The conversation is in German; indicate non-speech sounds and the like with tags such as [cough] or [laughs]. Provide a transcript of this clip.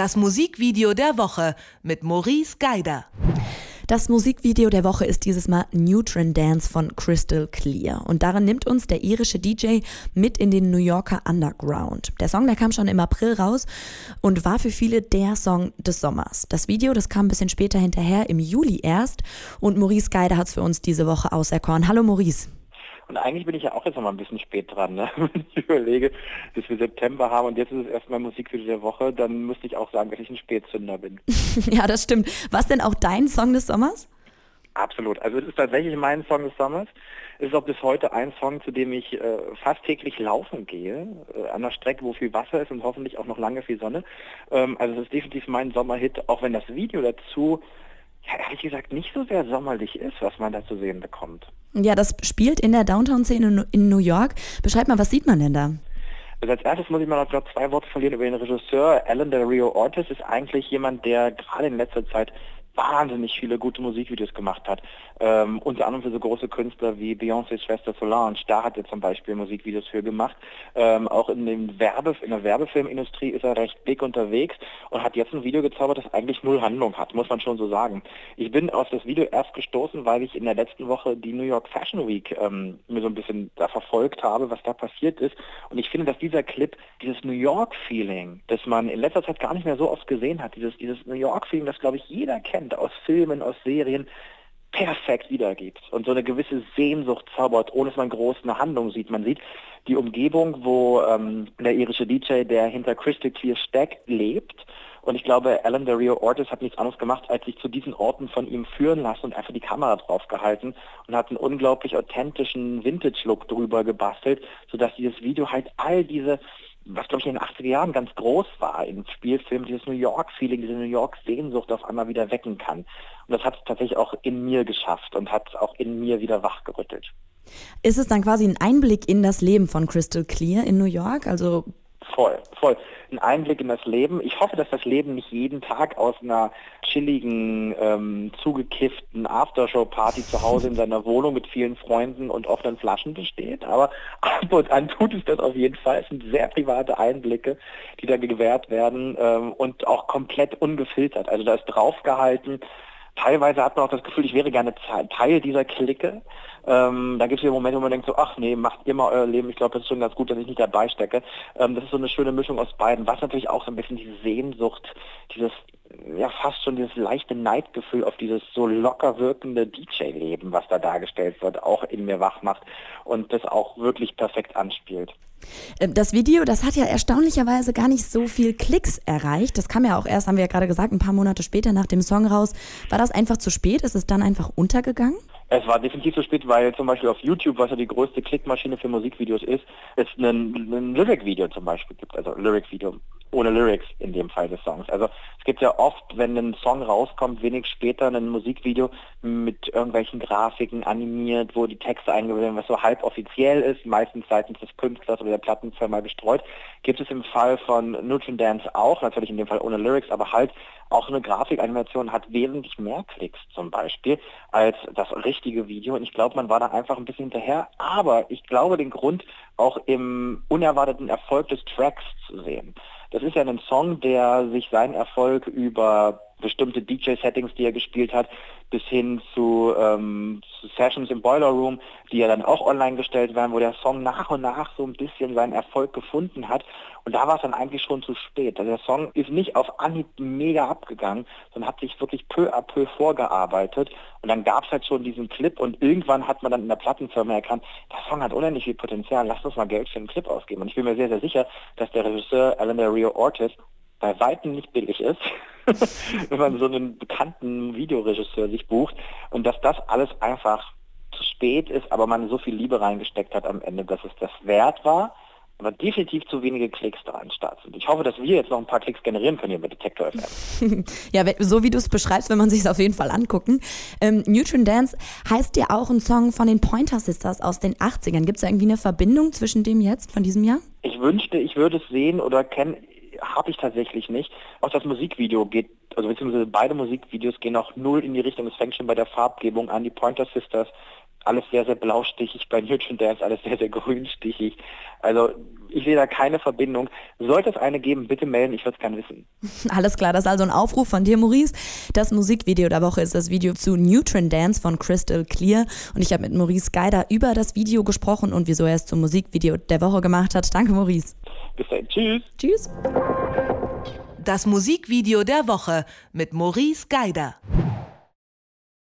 Das Musikvideo der Woche mit Maurice Geider. Das Musikvideo der Woche ist dieses Mal Neutron Dance von Crystal Clear. Und darin nimmt uns der irische DJ mit in den New Yorker Underground. Der Song, der kam schon im April raus und war für viele der Song des Sommers. Das Video, das kam ein bisschen später hinterher, im Juli erst. Und Maurice Geider hat es für uns diese Woche auserkoren. Hallo Maurice. Und eigentlich bin ich ja auch jetzt noch mal ein bisschen spät dran, ne? [laughs] wenn ich überlege, dass wir September haben und jetzt ist es erstmal Musikvideo der Woche, dann müsste ich auch sagen, dass ich ein Spätzünder bin. [laughs] ja, das stimmt. Was denn auch dein Song des Sommers? Absolut. Also es ist tatsächlich mein Song des Sommers. Es ist auch bis heute ein Song, zu dem ich äh, fast täglich laufen gehe, äh, an einer Strecke, wo viel Wasser ist und hoffentlich auch noch lange viel Sonne. Ähm, also es ist definitiv mein Sommerhit, auch wenn das Video dazu ja, ehrlich gesagt nicht so sehr sommerlich ist, was man da zu sehen bekommt. Ja, das spielt in der Downtown-Szene in New York. Beschreib mal, was sieht man denn da? Also als erstes muss ich mal noch zwei Worte verlieren über den Regisseur. Alan Del Rio Ortiz ist eigentlich jemand, der gerade in letzter Zeit wahnsinnig viele gute Musikvideos gemacht hat. Ähm, unter anderem für so große Künstler wie Beyoncé's Schwester Solange. Da hat er zum Beispiel Musikvideos für gemacht. Ähm, auch in, dem Werbe, in der Werbefilmindustrie ist er recht big unterwegs und hat jetzt ein Video gezaubert, das eigentlich null Handlung hat, muss man schon so sagen. Ich bin auf das Video erst gestoßen, weil ich in der letzten Woche die New York Fashion Week ähm, mir so ein bisschen da verfolgt habe, was da passiert ist. Und ich finde, dass dieser Clip, dieses New York-Feeling, das man in letzter Zeit gar nicht mehr so oft gesehen hat, dieses, dieses New York-Feeling, das glaube ich jeder kennt, kennt aus Filmen, aus Serien, perfekt wiedergibt und so eine gewisse Sehnsucht zaubert, ohne dass man groß eine Handlung sieht. Man sieht die Umgebung, wo ähm, der irische DJ, der hinter Crystal Clear steckt, lebt. Und ich glaube, Alan Dario Ortiz hat nichts anderes gemacht, als sich zu diesen Orten von ihm führen lassen und einfach die Kamera drauf gehalten und hat einen unglaublich authentischen Vintage-Look drüber gebastelt, sodass dieses Video halt all diese was glaube ich in den 80er Jahren ganz groß war im Spielfilm, dieses New York-Feeling, diese New York-Sehnsucht auf einmal wieder wecken kann. Und das hat es tatsächlich auch in mir geschafft und hat auch in mir wieder wachgerüttelt. Ist es dann quasi ein Einblick in das Leben von Crystal Clear in New York? Also Voll, voll. Ein Einblick in das Leben. Ich hoffe, dass das Leben nicht jeden Tag aus einer chilligen, ähm, zugekifften Aftershow-Party zu Hause in seiner Wohnung mit vielen Freunden und offenen Flaschen besteht. Aber ab und an tut es das auf jeden Fall. Es sind sehr private Einblicke, die da gewährt werden ähm, und auch komplett ungefiltert. Also da ist draufgehalten, teilweise hat man auch das Gefühl, ich wäre gerne Teil dieser Clique. Ähm, da gibt es ja Momente, wo man denkt so, ach nee, macht mal euer Leben. Ich glaube, das ist schon ganz gut, dass ich nicht dabei stecke. Ähm, das ist so eine schöne Mischung aus beiden, was natürlich auch so ein bisschen diese Sehnsucht, dieses ja fast schon dieses leichte Neidgefühl auf dieses so locker wirkende DJ-Leben, was da dargestellt wird, auch in mir wach macht und das auch wirklich perfekt anspielt. Ähm, das Video, das hat ja erstaunlicherweise gar nicht so viel Klicks erreicht. Das kam ja auch erst, haben wir ja gerade gesagt, ein paar Monate später nach dem Song raus. War das einfach zu spät? Ist es dann einfach untergegangen? Es war definitiv zu spät, weil zum Beispiel auf YouTube, was ja die größte Klickmaschine für Musikvideos ist, es ein, Lyric-Video zum Beispiel gibt, also Lyric-Video ohne Lyrics in dem Fall des Songs. Also es gibt ja oft, wenn ein Song rauskommt, wenig später ein Musikvideo mit irgendwelchen Grafiken animiert, wo die Texte eingebaut werden, was so halb offiziell ist, meistens seitens des Künstlers oder der Plattenfirma gestreut. Gibt es im Fall von Nutrient Dance auch, natürlich in dem Fall ohne Lyrics, aber halt auch eine Grafikanimation hat wesentlich mehr Klicks zum Beispiel als das richtige Video. Und ich glaube, man war da einfach ein bisschen hinterher. Aber ich glaube, den Grund auch im unerwarteten Erfolg des Tracks zu sehen. Das ist ja ein Song, der sich seinen Erfolg über bestimmte DJ-Settings, die er gespielt hat, bis hin zu, ähm, zu, Sessions im Boiler Room, die ja dann auch online gestellt werden, wo der Song nach und nach so ein bisschen seinen Erfolg gefunden hat. Und da war es dann eigentlich schon zu spät. Also der Song ist nicht auf Anhieb mega abgegangen, sondern hat sich wirklich peu à peu vorgearbeitet. Und dann gab es halt schon diesen Clip und irgendwann hat man dann in der Plattenfirma erkannt, der Song hat unendlich viel Potenzial, lasst uns mal Geld für einen Clip ausgeben. Und ich bin mir sehr, sehr sicher, dass der Regisseur Alan Rio Ortiz bei Weitem nicht billig ist, [laughs] wenn man so einen bekannten Videoregisseur sich bucht und dass das alles einfach zu spät ist, aber man so viel Liebe reingesteckt hat am Ende, dass es das wert war, aber definitiv zu wenige Klicks da an Start sind. Ich hoffe, dass wir jetzt noch ein paar Klicks generieren können hier mit Detector FM. [laughs] ja, so wie du es beschreibst, wenn man sich es auf jeden Fall angucken. Ähm, Neutron Dance heißt ja auch ein Song von den Pointer Sisters aus den 80ern. Gibt es irgendwie eine Verbindung zwischen dem jetzt, von diesem Jahr? Ich wünschte, ich würde es sehen oder kennen habe ich tatsächlich nicht. Auch das Musikvideo geht, also beziehungsweise beide Musikvideos gehen auch null in die Richtung. Es fängt schon bei der Farbgebung an. Die Pointer Sisters alles sehr, sehr blaustichig, bei Newton Dance alles sehr, sehr [laughs] grünstichig. Also ich sehe da keine Verbindung. Sollte es eine geben, bitte melden, ich würde es gerne wissen. [laughs] Alles klar, das ist also ein Aufruf von dir, Maurice. Das Musikvideo der Woche ist das Video zu Neutron Dance von Crystal Clear. Und ich habe mit Maurice Geider über das Video gesprochen und wieso er es zum Musikvideo der Woche gemacht hat. Danke, Maurice. Bis dahin, tschüss. Tschüss. Das Musikvideo der Woche mit Maurice Geider.